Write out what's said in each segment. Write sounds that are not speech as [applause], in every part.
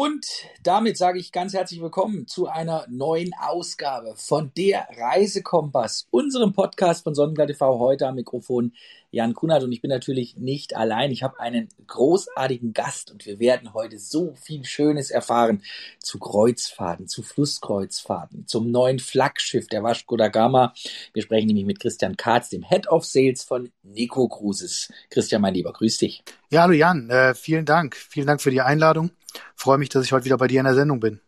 Und damit sage ich ganz herzlich willkommen zu einer neuen Ausgabe von der Reisekompass, unserem Podcast von Sonnenklar TV. Heute am Mikrofon Jan Kunert und ich bin natürlich nicht allein. Ich habe einen großartigen Gast und wir werden heute so viel Schönes erfahren zu Kreuzfahrten, zu Flusskreuzfahrten, zum neuen Flaggschiff der Vasco da Gama. Wir sprechen nämlich mit Christian Katz, dem Head of Sales von Nico Cruises. Christian, mein Lieber, grüß dich. Ja, hallo Jan, äh, vielen Dank. Vielen Dank für die Einladung. Freue mich, dass ich heute wieder bei dir in der Sendung bin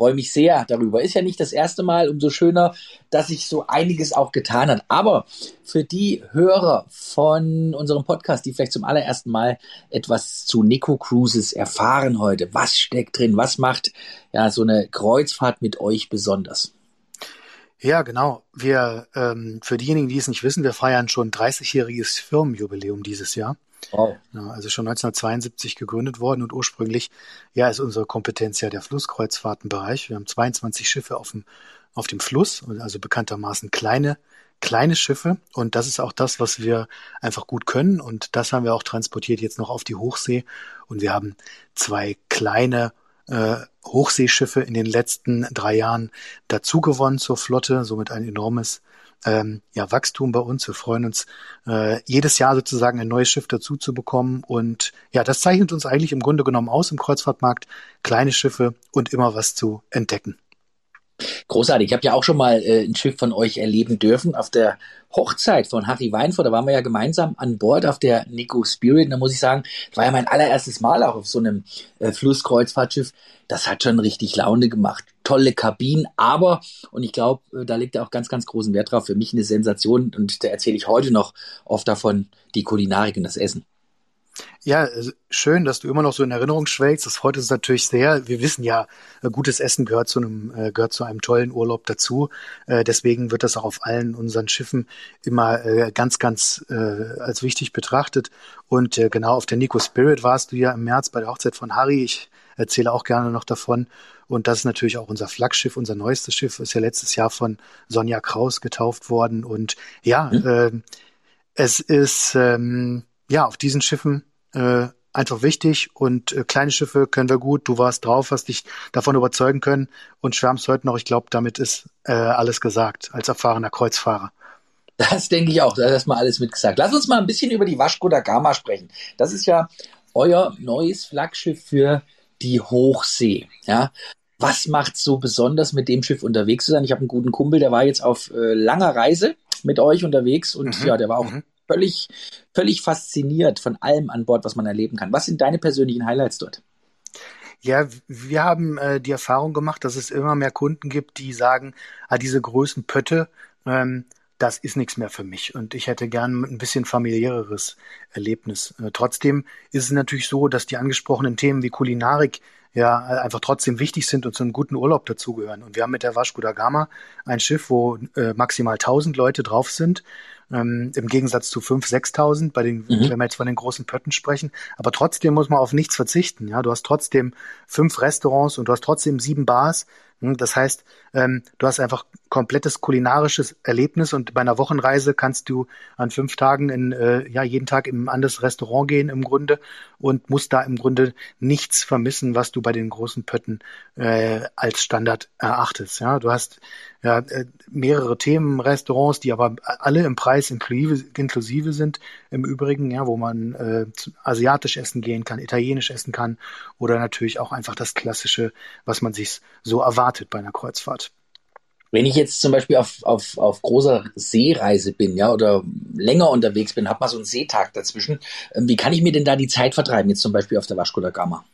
freue mich sehr darüber. Ist ja nicht das erste Mal, umso schöner, dass sich so einiges auch getan hat. Aber für die Hörer von unserem Podcast, die vielleicht zum allerersten Mal etwas zu Nico Cruises erfahren heute, was steckt drin, was macht ja so eine Kreuzfahrt mit euch besonders? Ja, genau. Wir, ähm, für diejenigen, die es nicht wissen, wir feiern schon 30-jähriges Firmenjubiläum dieses Jahr. Wow. Ja, also schon 1972 gegründet worden und ursprünglich ja ist unsere Kompetenz ja der Flusskreuzfahrtenbereich. Wir haben 22 Schiffe auf dem, auf dem Fluss, also bekanntermaßen kleine, kleine Schiffe. Und das ist auch das, was wir einfach gut können. Und das haben wir auch transportiert jetzt noch auf die Hochsee. Und wir haben zwei kleine Hochseeschiffe in den letzten drei Jahren dazugewonnen zur Flotte, somit ein enormes ähm, ja, Wachstum bei uns. Wir freuen uns, äh, jedes Jahr sozusagen ein neues Schiff dazu zu bekommen. Und ja, das zeichnet uns eigentlich im Grunde genommen aus im Kreuzfahrtmarkt. Kleine Schiffe und immer was zu entdecken. Großartig. Ich habe ja auch schon mal äh, ein Schiff von euch erleben dürfen auf der Hochzeit von Harry Weinfurt. Da waren wir ja gemeinsam an Bord auf der Nico Spirit. Und da muss ich sagen, das war ja mein allererstes Mal auch auf so einem äh, Flusskreuzfahrtschiff. Das hat schon richtig Laune gemacht. Tolle Kabinen, aber, und ich glaube, äh, da liegt er auch ganz, ganz großen Wert drauf, für mich eine Sensation. Und da erzähle ich heute noch oft davon, die Kulinarik und das Essen. Ja, äh, schön, dass du immer noch so in Erinnerung schwelgst. Das freut uns natürlich sehr. Wir wissen ja, äh, gutes Essen gehört zu einem, äh, gehört zu einem tollen Urlaub dazu. Deswegen wird das auch auf allen unseren Schiffen immer ganz, ganz als wichtig betrachtet. Und genau auf der Nico Spirit warst du ja im März bei der Hochzeit von Harry. Ich erzähle auch gerne noch davon. Und das ist natürlich auch unser Flaggschiff, unser neuestes Schiff, ist ja letztes Jahr von Sonja Kraus getauft worden. Und ja, mhm. es ist ähm, ja auf diesen Schiffen äh, einfach wichtig und äh, kleine Schiffe können wir gut. Du warst drauf, hast dich davon überzeugen können und schwärmst heute noch. Ich glaube, damit ist äh, alles gesagt als erfahrener Kreuzfahrer. Das denke ich auch. Da ist erstmal alles mitgesagt. Lass uns mal ein bisschen über die Vasco da Gama sprechen. Das ist ja euer neues Flaggschiff für die Hochsee. Ja, was macht so besonders, mit dem Schiff unterwegs zu sein? Ich habe einen guten Kumpel, der war jetzt auf äh, langer Reise mit euch unterwegs und mhm. ja, der war auch mhm völlig, völlig fasziniert von allem an Bord, was man erleben kann. Was sind deine persönlichen Highlights dort? Ja, wir haben äh, die Erfahrung gemacht, dass es immer mehr Kunden gibt, die sagen, ah, diese großen Pötte, ähm, das ist nichts mehr für mich und ich hätte gern ein bisschen familiäreres Erlebnis. Äh, trotzdem ist es natürlich so, dass die angesprochenen Themen wie Kulinarik ja einfach trotzdem wichtig sind und zu einem guten Urlaub dazugehören. Und wir haben mit der Vasco da Gama ein Schiff, wo äh, maximal 1000 Leute drauf sind ähm, im Gegensatz zu 5.000, 6.000, bei den, mhm. wenn wir jetzt von den großen Pötten sprechen. Aber trotzdem muss man auf nichts verzichten. Ja, du hast trotzdem fünf Restaurants und du hast trotzdem sieben Bars. Hm, das heißt, ähm, du hast einfach komplettes kulinarisches Erlebnis und bei einer Wochenreise kannst du an fünf Tagen in, äh, ja, jeden Tag in ein anderes Restaurant gehen im Grunde und musst da im Grunde nichts vermissen, was du bei den großen Pötten äh, als Standard erachtest. Ja, du hast ja, äh, mehrere Themenrestaurants, die aber alle im Preis inklusive, inklusive sind im Übrigen, ja, wo man äh, asiatisch essen gehen kann, italienisch essen kann oder natürlich auch einfach das Klassische, was man sich so erwartet bei einer Kreuzfahrt. Wenn ich jetzt zum Beispiel auf, auf, auf großer Seereise bin, ja, oder länger unterwegs bin, hab mal so einen Seetag dazwischen, ähm, wie kann ich mir denn da die Zeit vertreiben, jetzt zum Beispiel auf der Vasco da Gama?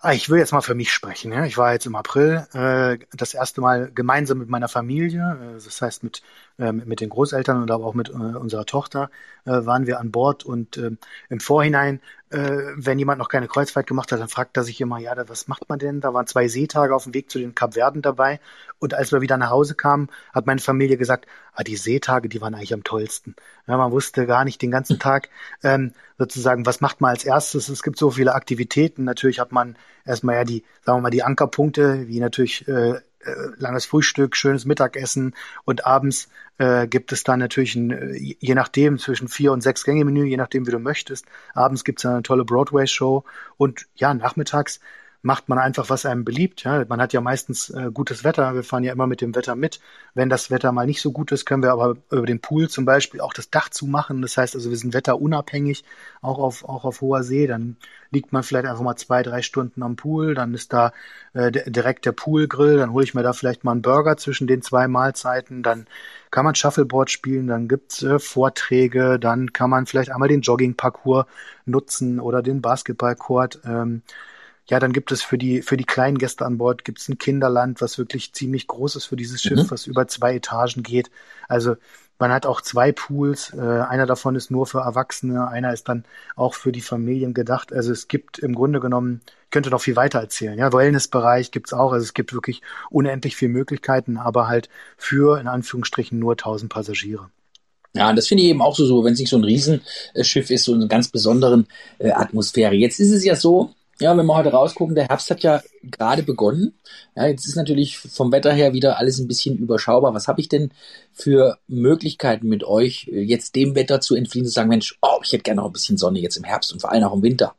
Ah, ich will jetzt mal für mich sprechen. Ja. Ich war jetzt im April äh, das erste Mal gemeinsam mit meiner Familie, äh, das heißt mit, äh, mit den Großeltern und aber auch mit äh, unserer Tochter, äh, waren wir an Bord. Und äh, im Vorhinein, äh, wenn jemand noch keine Kreuzfahrt gemacht hat, dann fragt er sich immer, ja, was macht man denn? Da waren zwei Seetage auf dem Weg zu den Kapverden dabei. Und als wir wieder nach Hause kamen, hat meine Familie gesagt, ah, die Seetage, die waren eigentlich am tollsten. Ja, man wusste gar nicht den ganzen Tag ähm, sozusagen, was macht man als erstes. Es gibt so viele Aktivitäten. Natürlich hat man erstmal ja die, sagen wir mal, die Ankerpunkte, wie natürlich äh, äh, langes Frühstück, schönes Mittagessen und abends äh, gibt es dann natürlich ein, äh, je nachdem zwischen vier und sechs Gänge Menü, je nachdem wie du möchtest. Abends gibt es eine tolle Broadway Show und ja nachmittags macht man einfach, was einem beliebt. Ja, man hat ja meistens äh, gutes Wetter. Wir fahren ja immer mit dem Wetter mit. Wenn das Wetter mal nicht so gut ist, können wir aber über den Pool zum Beispiel auch das Dach zumachen. Das heißt also, wir sind wetterunabhängig, auch auf, auch auf hoher See. Dann liegt man vielleicht einfach mal zwei, drei Stunden am Pool. Dann ist da äh, direkt der Poolgrill. Dann hole ich mir da vielleicht mal einen Burger zwischen den zwei Mahlzeiten. Dann kann man Shuffleboard spielen. Dann gibt's äh, Vorträge. Dann kann man vielleicht einmal den Joggingparcours nutzen oder den Basketballcourt. Ähm, ja, dann gibt es für die, für die kleinen Gäste an Bord gibt es ein Kinderland, was wirklich ziemlich groß ist für dieses Schiff, mhm. was über zwei Etagen geht. Also man hat auch zwei Pools. Äh, einer davon ist nur für Erwachsene, einer ist dann auch für die Familien gedacht. Also es gibt im Grunde genommen, ich könnte noch viel weiter erzählen. Ja, Wellnessbereich gibt's auch. Also es gibt wirklich unendlich viele Möglichkeiten, aber halt für in Anführungsstrichen nur 1000 Passagiere. Ja, das finde ich eben auch so, so wenn es nicht so ein Riesenschiff ist, so eine ganz besonderen äh, Atmosphäre. Jetzt ist es ja so, ja, wenn wir heute rausgucken, der Herbst hat ja gerade begonnen. Ja, jetzt ist natürlich vom Wetter her wieder alles ein bisschen überschaubar. Was habe ich denn für Möglichkeiten mit euch, jetzt dem Wetter zu entfliehen, zu sagen, Mensch, oh, ich hätte gerne noch ein bisschen Sonne jetzt im Herbst und vor allem auch im Winter?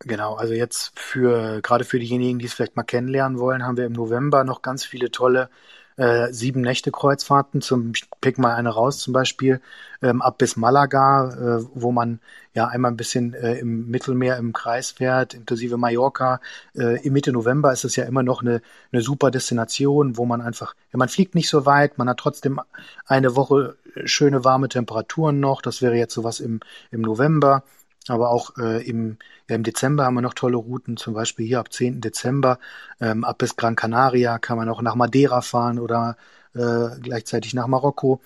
Genau, also jetzt für gerade für diejenigen, die es vielleicht mal kennenlernen wollen, haben wir im November noch ganz viele tolle äh, sieben Nächte Kreuzfahrten. Zum pick mal eine raus, zum Beispiel ähm, ab bis Malaga, äh, wo man ja einmal ein bisschen äh, im Mittelmeer im Kreis fährt, inklusive Mallorca. Äh, Im Mitte November ist es ja immer noch eine, eine super Destination, wo man einfach, ja, man fliegt nicht so weit, man hat trotzdem eine Woche schöne warme Temperaturen noch. Das wäre jetzt sowas im, im November. Aber auch äh, im, ja, im Dezember haben wir noch tolle Routen, zum Beispiel hier ab 10. Dezember ähm, ab bis Gran Canaria kann man auch nach Madeira fahren oder äh, gleichzeitig nach Marokko.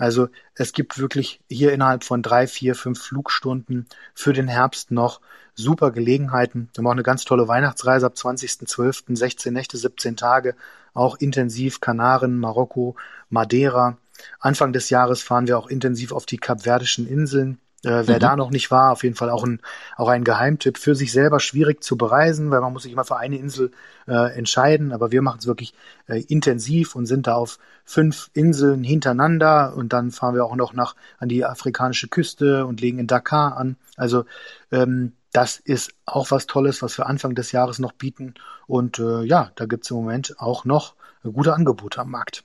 Also es gibt wirklich hier innerhalb von drei, vier, fünf Flugstunden für den Herbst noch super Gelegenheiten. Wir auch eine ganz tolle Weihnachtsreise ab 20.12., 16 Nächte, 17 Tage, auch intensiv Kanaren, Marokko, Madeira. Anfang des Jahres fahren wir auch intensiv auf die Kapverdischen Inseln. Äh, wer mhm. da noch nicht war, auf jeden Fall auch ein, auch ein Geheimtipp. Für sich selber schwierig zu bereisen, weil man muss sich immer für eine Insel äh, entscheiden. Aber wir machen es wirklich äh, intensiv und sind da auf fünf Inseln hintereinander. Und dann fahren wir auch noch nach an die afrikanische Küste und legen in Dakar an. Also ähm, das ist auch was Tolles, was wir Anfang des Jahres noch bieten. Und äh, ja, da gibt es im Moment auch noch gute Angebote am Markt.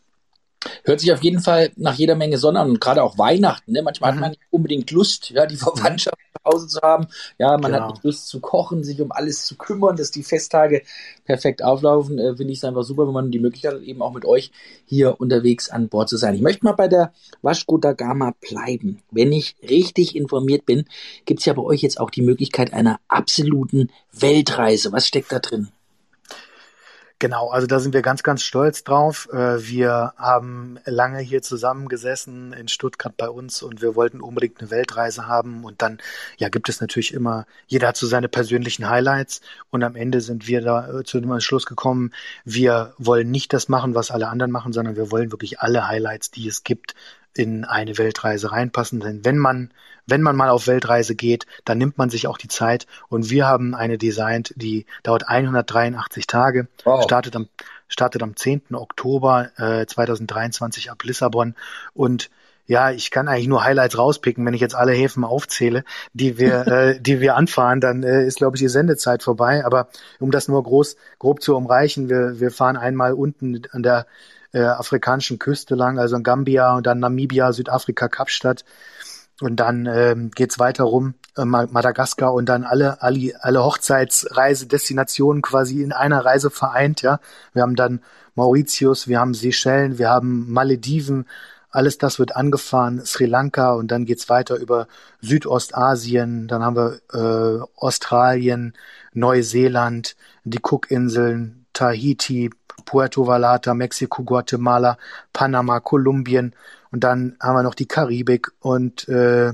Hört sich auf jeden Fall nach jeder Menge Sonne an und gerade auch Weihnachten. Ne? Manchmal mhm. hat man nicht unbedingt Lust, ja, die [laughs] Verwandtschaft zu Hause zu haben. Ja, man genau. hat nicht Lust zu kochen, sich um alles zu kümmern, dass die Festtage perfekt auflaufen. Äh, Finde ich es einfach super, wenn man die Möglichkeit hat, eben auch mit euch hier unterwegs an Bord zu sein. Ich möchte mal bei der Vasco da Gama bleiben. Wenn ich richtig informiert bin, gibt es ja bei euch jetzt auch die Möglichkeit einer absoluten Weltreise. Was steckt da drin? Genau, also da sind wir ganz, ganz stolz drauf. Äh, wir haben lange hier zusammengesessen in Stuttgart bei uns und wir wollten unbedingt eine Weltreise haben. Und dann, ja, gibt es natürlich immer, jeder hat so seine persönlichen Highlights. Und am Ende sind wir da äh, zu dem Schluss gekommen, wir wollen nicht das machen, was alle anderen machen, sondern wir wollen wirklich alle Highlights, die es gibt, in eine Weltreise reinpassen. Denn wenn man, wenn man mal auf Weltreise geht, dann nimmt man sich auch die Zeit. Und wir haben eine designt, die dauert 183 Tage, wow. startet am, startet am 10. Oktober äh, 2023 ab Lissabon und ja, ich kann eigentlich nur Highlights rauspicken. Wenn ich jetzt alle Häfen aufzähle, die wir, [laughs] äh, die wir anfahren, dann äh, ist, glaube ich, die Sendezeit vorbei. Aber um das nur groß, grob zu umreichen, wir, wir fahren einmal unten an der äh, afrikanischen Küste lang, also in Gambia und dann Namibia, Südafrika, Kapstadt. Und dann ähm, geht weiter rum, äh, Madagaskar und dann alle, alle, alle Hochzeitsreisedestinationen quasi in einer Reise vereint, ja. Wir haben dann Mauritius, wir haben Seychellen, wir haben Malediven, alles das wird angefahren, Sri Lanka und dann geht's weiter über Südostasien, dann haben wir äh, Australien, Neuseeland, die Cookinseln, Tahiti, Puerto Vallarta, Mexiko, Guatemala, Panama, Kolumbien und dann haben wir noch die Karibik und äh,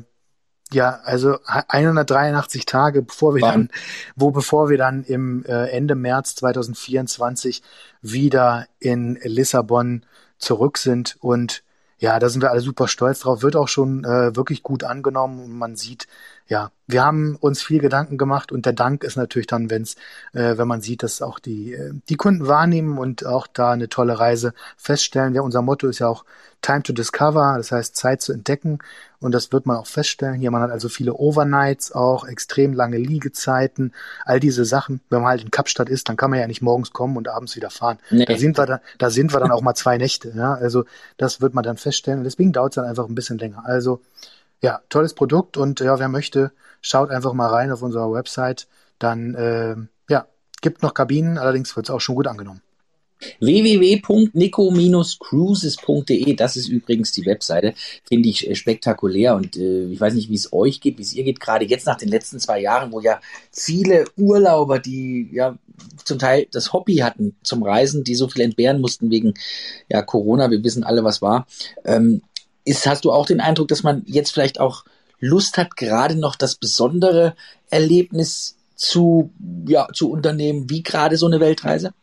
ja, also 183 Tage, bevor wir dann, wo bevor wir dann im äh, Ende März 2024 wieder in Lissabon zurück sind und ja, da sind wir alle super stolz drauf. Wird auch schon äh, wirklich gut angenommen und man sieht, ja, wir haben uns viel Gedanken gemacht und der Dank ist natürlich dann, wenn's, äh, wenn man sieht, dass auch die, äh, die Kunden wahrnehmen und auch da eine tolle Reise feststellen. Ja, unser Motto ist ja auch Time to Discover, das heißt Zeit zu entdecken und das wird man auch feststellen. Hier, man hat also viele Overnights auch, extrem lange Liegezeiten, all diese Sachen. Wenn man halt in Kapstadt ist, dann kann man ja nicht morgens kommen und abends wieder fahren. Nee. Da sind wir dann, da sind wir dann auch mal zwei Nächte. Ja, also das wird man dann feststellen. Und deswegen dauert es dann einfach ein bisschen länger. Also ja, tolles Produkt und ja, wer möchte, schaut einfach mal rein auf unserer Website. Dann äh, ja, gibt noch Kabinen, allerdings wird es auch schon gut angenommen www.nico-cruises.de, das ist übrigens die Webseite, finde ich äh, spektakulär und äh, ich weiß nicht, wie es euch geht, wie es ihr geht, gerade jetzt nach den letzten zwei Jahren, wo ja viele Urlauber, die ja zum Teil das Hobby hatten zum Reisen, die so viel entbehren mussten wegen ja Corona, wir wissen alle, was war, ähm, ist, hast du auch den Eindruck, dass man jetzt vielleicht auch Lust hat, gerade noch das besondere Erlebnis zu, ja, zu unternehmen, wie gerade so eine Weltreise?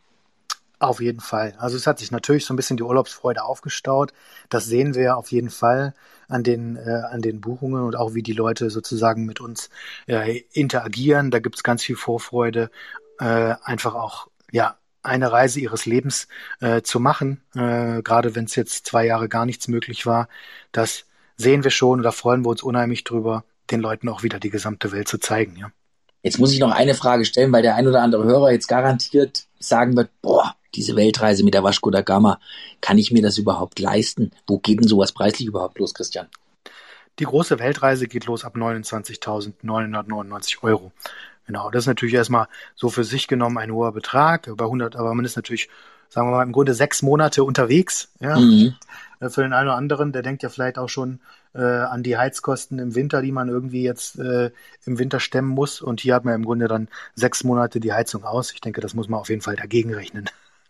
Auf jeden Fall. Also es hat sich natürlich so ein bisschen die Urlaubsfreude aufgestaut. Das sehen wir auf jeden Fall an den, äh, an den Buchungen und auch wie die Leute sozusagen mit uns äh, interagieren. Da gibt's ganz viel Vorfreude, äh, einfach auch, ja, eine Reise ihres Lebens äh, zu machen, äh, gerade wenn es jetzt zwei Jahre gar nichts möglich war. Das sehen wir schon und da freuen wir uns unheimlich drüber, den Leuten auch wieder die gesamte Welt zu zeigen, ja. Jetzt muss ich noch eine Frage stellen, weil der ein oder andere Hörer jetzt garantiert sagen wird, boah, diese Weltreise mit der Vasco da Gama, kann ich mir das überhaupt leisten? Wo geht denn sowas preislich überhaupt los, Christian? Die große Weltreise geht los ab 29.999 Euro. Genau, das ist natürlich erstmal so für sich genommen ein hoher Betrag, bei 100, aber man ist natürlich, sagen wir mal, im Grunde sechs Monate unterwegs. Ja? Mhm. Äh, für den einen oder anderen, der denkt ja vielleicht auch schon äh, an die Heizkosten im Winter, die man irgendwie jetzt äh, im Winter stemmen muss. Und hier hat man im Grunde dann sechs Monate die Heizung aus. Ich denke, das muss man auf jeden Fall dagegen rechnen.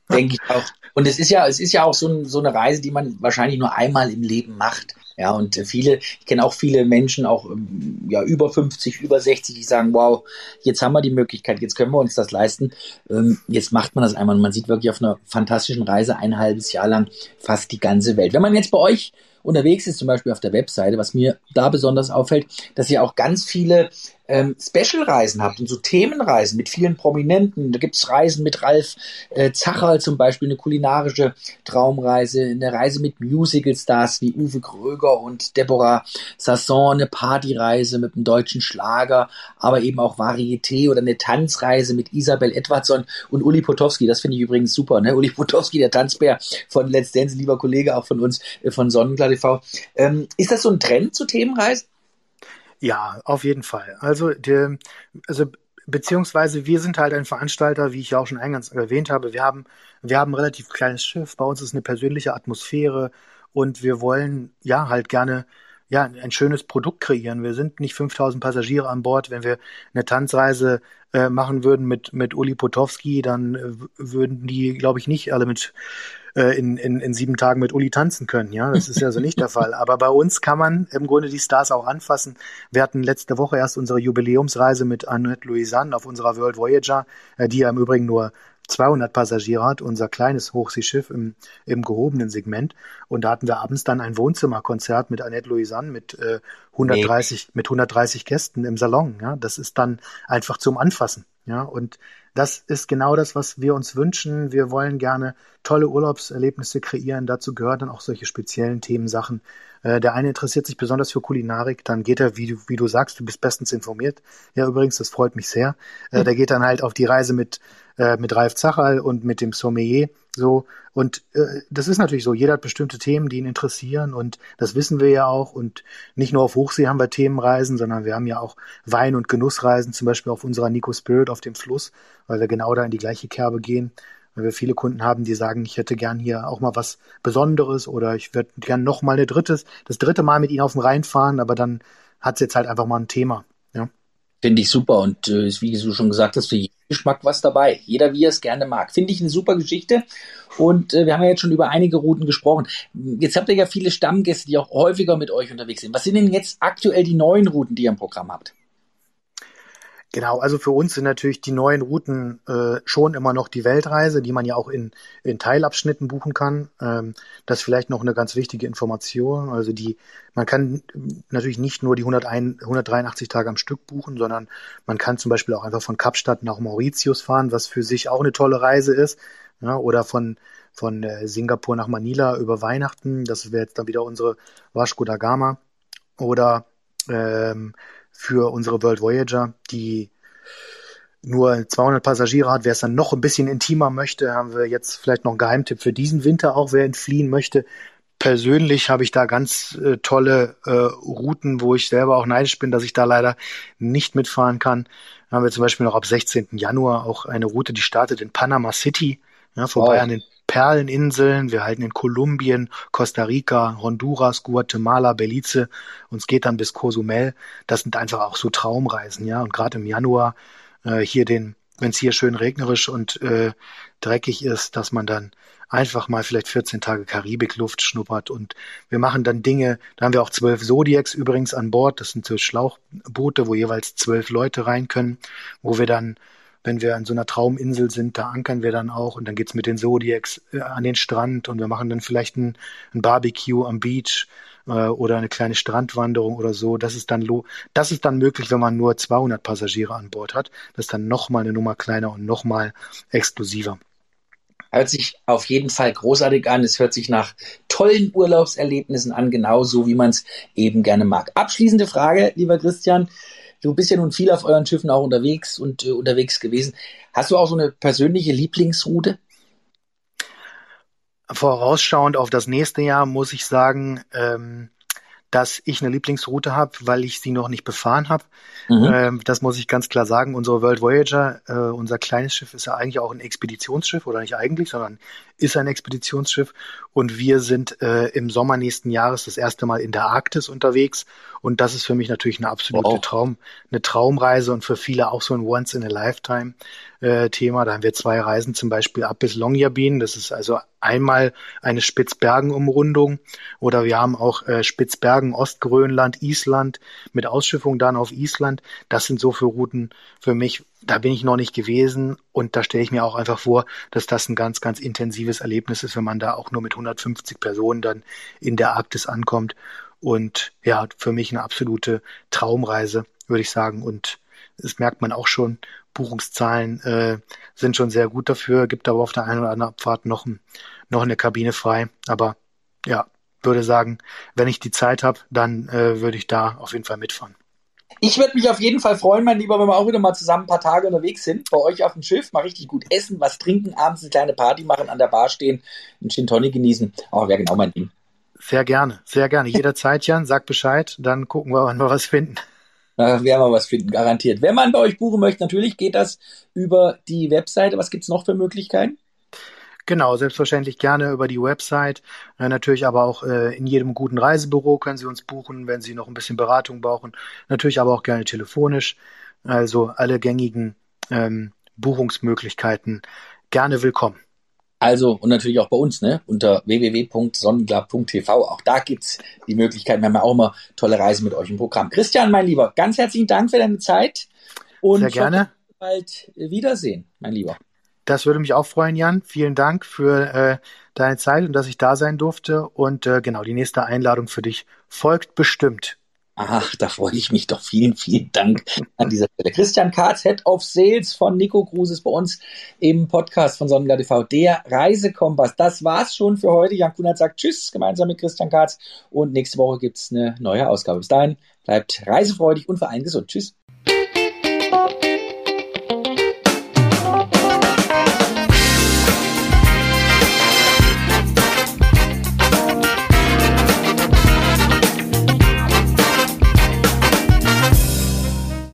Denke ich auch. Und es ist ja, es ist ja auch so, ein, so eine Reise, die man wahrscheinlich nur einmal im Leben macht. Ja, und viele, ich kenne auch viele Menschen, auch ähm, ja über 50, über 60, die sagen, wow, jetzt haben wir die Möglichkeit, jetzt können wir uns das leisten. Ähm, jetzt macht man das einmal und man sieht wirklich auf einer fantastischen Reise ein halbes Jahr lang fast die ganze Welt. Wenn man jetzt bei euch unterwegs ist, zum Beispiel auf der Webseite, was mir da besonders auffällt, dass ihr auch ganz viele ähm, Special-Reisen habt und so Themenreisen mit vielen Prominenten. Da gibt's Reisen mit Ralf äh, Zacherl zum Beispiel, eine kulinarische Traumreise, eine Reise mit Musical-Stars wie Uwe Kröger und Deborah Sasson, eine Partyreise mit einem deutschen Schlager, aber eben auch Varieté oder eine Tanzreise mit Isabel Edwardson und Uli Potowski. Das finde ich übrigens super, ne? Uli Potowski, der Tanzbär von Let's Dance, lieber Kollege auch von uns, äh, von Sonnenklar TV. Ähm, ist das so ein Trend zu Themenreisen? Ja, auf jeden Fall. Also, der, also beziehungsweise wir sind halt ein Veranstalter, wie ich ja auch schon eingangs erwähnt habe. Wir haben, wir haben ein relativ kleines Schiff. Bei uns ist eine persönliche Atmosphäre und wir wollen ja halt gerne ja, ein schönes Produkt kreieren. Wir sind nicht 5000 Passagiere an Bord. Wenn wir eine Tanzreise äh, machen würden mit, mit Uli Potowski, dann äh, würden die, glaube ich, nicht alle mit äh, in, in, in sieben Tagen mit Uli tanzen können. Ja, das ist ja so nicht der Fall. Aber bei uns kann man im Grunde die Stars auch anfassen. Wir hatten letzte Woche erst unsere Jubiläumsreise mit Annette Louisanne auf unserer World Voyager, äh, die ja im Übrigen nur 200 Passagiere hat, unser kleines Hochseeschiff im, im gehobenen Segment. Und da hatten wir abends dann ein Wohnzimmerkonzert mit Annette Louisanne mit äh, 130 nee. mit 130 Gästen im Salon. Ja, das ist dann einfach zum Anfassen. Ja, und das ist genau das, was wir uns wünschen. Wir wollen gerne tolle Urlaubserlebnisse kreieren. Dazu gehören dann auch solche speziellen Themensachen. Äh, der eine interessiert sich besonders für Kulinarik, dann geht er, wie du, wie du sagst, du bist bestens informiert. Ja, übrigens, das freut mich sehr. Äh, der geht dann halt auf die Reise mit, äh, mit Ralf Zachal und mit dem Sommelier. So, und äh, das ist natürlich so, jeder hat bestimmte Themen, die ihn interessieren und das wissen wir ja auch. Und nicht nur auf Hochsee haben wir Themenreisen, sondern wir haben ja auch Wein- und Genussreisen, zum Beispiel auf unserer Nico Spirit auf dem Fluss, weil wir genau da in die gleiche Kerbe gehen. Weil wir viele Kunden haben, die sagen, ich hätte gern hier auch mal was Besonderes oder ich würde gern noch mal eine drittes, das dritte Mal mit ihnen auf den Rhein fahren, aber dann hat es jetzt halt einfach mal ein Thema. Ja. Finde ich super und äh, wie du schon gesagt hast, für jeden Geschmack was dabei. Jeder, wie er es gerne mag. Finde ich eine super Geschichte. Und äh, wir haben ja jetzt schon über einige Routen gesprochen. Jetzt habt ihr ja viele Stammgäste, die auch häufiger mit euch unterwegs sind. Was sind denn jetzt aktuell die neuen Routen, die ihr im Programm habt? Genau, also für uns sind natürlich die neuen Routen äh, schon immer noch die Weltreise, die man ja auch in, in Teilabschnitten buchen kann. Ähm, das ist vielleicht noch eine ganz wichtige Information. Also die, man kann natürlich nicht nur die 101, 183 Tage am Stück buchen, sondern man kann zum Beispiel auch einfach von Kapstadt nach Mauritius fahren, was für sich auch eine tolle Reise ist. Ja, oder von, von äh, Singapur nach Manila über Weihnachten. Das wäre jetzt dann wieder unsere Vasco da Gama. Oder ähm, für unsere World Voyager, die nur 200 Passagiere hat. Wer es dann noch ein bisschen intimer möchte, haben wir jetzt vielleicht noch einen Geheimtipp für diesen Winter, auch wer entfliehen möchte. Persönlich habe ich da ganz äh, tolle äh, Routen, wo ich selber auch neidisch bin, dass ich da leider nicht mitfahren kann. Da haben wir zum Beispiel noch ab 16. Januar auch eine Route, die startet in Panama City, ja, vorbei wow. an den Perleninseln. Wir halten in Kolumbien, Costa Rica, Honduras, Guatemala, Belize. Uns geht dann bis Cozumel. Das sind einfach auch so Traumreisen, ja. Und gerade im Januar äh, hier den, wenn es hier schön regnerisch und äh, dreckig ist, dass man dann einfach mal vielleicht 14 Tage Karibikluft schnuppert und wir machen dann Dinge, da haben wir auch zwölf Zodiacs übrigens an Bord, das sind so Schlauchboote, wo jeweils zwölf Leute rein können, wo wir dann wenn wir an so einer Trauminsel sind, da ankern wir dann auch und dann geht's mit den Zodiacs äh, an den Strand und wir machen dann vielleicht ein, ein Barbecue am Beach äh, oder eine kleine Strandwanderung oder so. Das ist dann lo das ist dann möglich, wenn man nur 200 Passagiere an Bord hat. Das ist dann nochmal eine Nummer kleiner und nochmal exklusiver. Hört sich auf jeden Fall großartig an. Es hört sich nach tollen Urlaubserlebnissen an, genauso wie man es eben gerne mag. Abschließende Frage, lieber Christian. Du bist ja nun viel auf euren Schiffen auch unterwegs und äh, unterwegs gewesen. Hast du auch so eine persönliche Lieblingsroute? Vorausschauend auf das nächste Jahr muss ich sagen, ähm, dass ich eine Lieblingsroute habe, weil ich sie noch nicht befahren habe. Mhm. Ähm, das muss ich ganz klar sagen. Unsere World Voyager, äh, unser kleines Schiff, ist ja eigentlich auch ein Expeditionsschiff oder nicht eigentlich, sondern ist ein Expeditionsschiff. Und wir sind äh, im Sommer nächsten Jahres das erste Mal in der Arktis unterwegs. Und das ist für mich natürlich eine absolute wow. Traum, eine Traumreise und für viele auch so ein Once in a Lifetime äh, Thema. Da haben wir zwei Reisen zum Beispiel ab bis Longyearbyen. Das ist also einmal eine Spitzbergen-Umrundung oder wir haben auch äh, Spitzbergen, Ostgrönland, Island mit Ausschiffung dann auf Island. Das sind so für Routen für mich, da bin ich noch nicht gewesen und da stelle ich mir auch einfach vor, dass das ein ganz, ganz intensives Erlebnis ist, wenn man da auch nur mit 150 Personen dann in der Arktis ankommt. Und ja, für mich eine absolute Traumreise, würde ich sagen. Und das merkt man auch schon. Buchungszahlen äh, sind schon sehr gut dafür, gibt aber auf der einen oder anderen Abfahrt noch, noch eine Kabine frei. Aber ja, würde sagen, wenn ich die Zeit habe, dann äh, würde ich da auf jeden Fall mitfahren. Ich würde mich auf jeden Fall freuen, mein Lieber, wenn wir auch wieder mal zusammen ein paar Tage unterwegs sind. Bei euch auf dem Schiff, mal richtig gut essen, was trinken, abends eine kleine Party machen, an der Bar stehen, einen Gin Tonic genießen. Oh, wäre genau mein Ding. Sehr gerne, sehr gerne. Jederzeit, Jan, sag Bescheid, dann gucken wir, wann wir was finden. Da werden wir was finden, garantiert. Wenn man bei euch buchen möchte, natürlich geht das über die Webseite. Was gibt's noch für Möglichkeiten? Genau, selbstverständlich gerne über die Website. Äh, natürlich aber auch äh, in jedem guten Reisebüro können Sie uns buchen, wenn Sie noch ein bisschen Beratung brauchen. Natürlich aber auch gerne telefonisch. Also alle gängigen ähm, Buchungsmöglichkeiten gerne willkommen. Also, und natürlich auch bei uns, ne, unter www.sonnenklar.tv. Auch da gibt's die Möglichkeit. Wir haben ja auch immer tolle Reisen mit euch im Programm. Christian, mein Lieber, ganz herzlichen Dank für deine Zeit. Und Sehr gerne. bald Wiedersehen, mein Lieber. Das würde mich auch freuen, Jan. Vielen Dank für äh, deine Zeit und dass ich da sein durfte. Und äh, genau, die nächste Einladung für dich folgt bestimmt. Ach, da freue ich mich doch. Vielen, vielen Dank an dieser Stelle. Christian Katz, Head of Sales von Nico Cruises bei uns im Podcast von Sonnenblatt TV, der Reisekompass. Das war's schon für heute. Jan Kunert sagt Tschüss gemeinsam mit Christian Katz und nächste Woche gibt's eine neue Ausgabe. Bis dahin bleibt reisefreudig und vor allem gesund. Tschüss.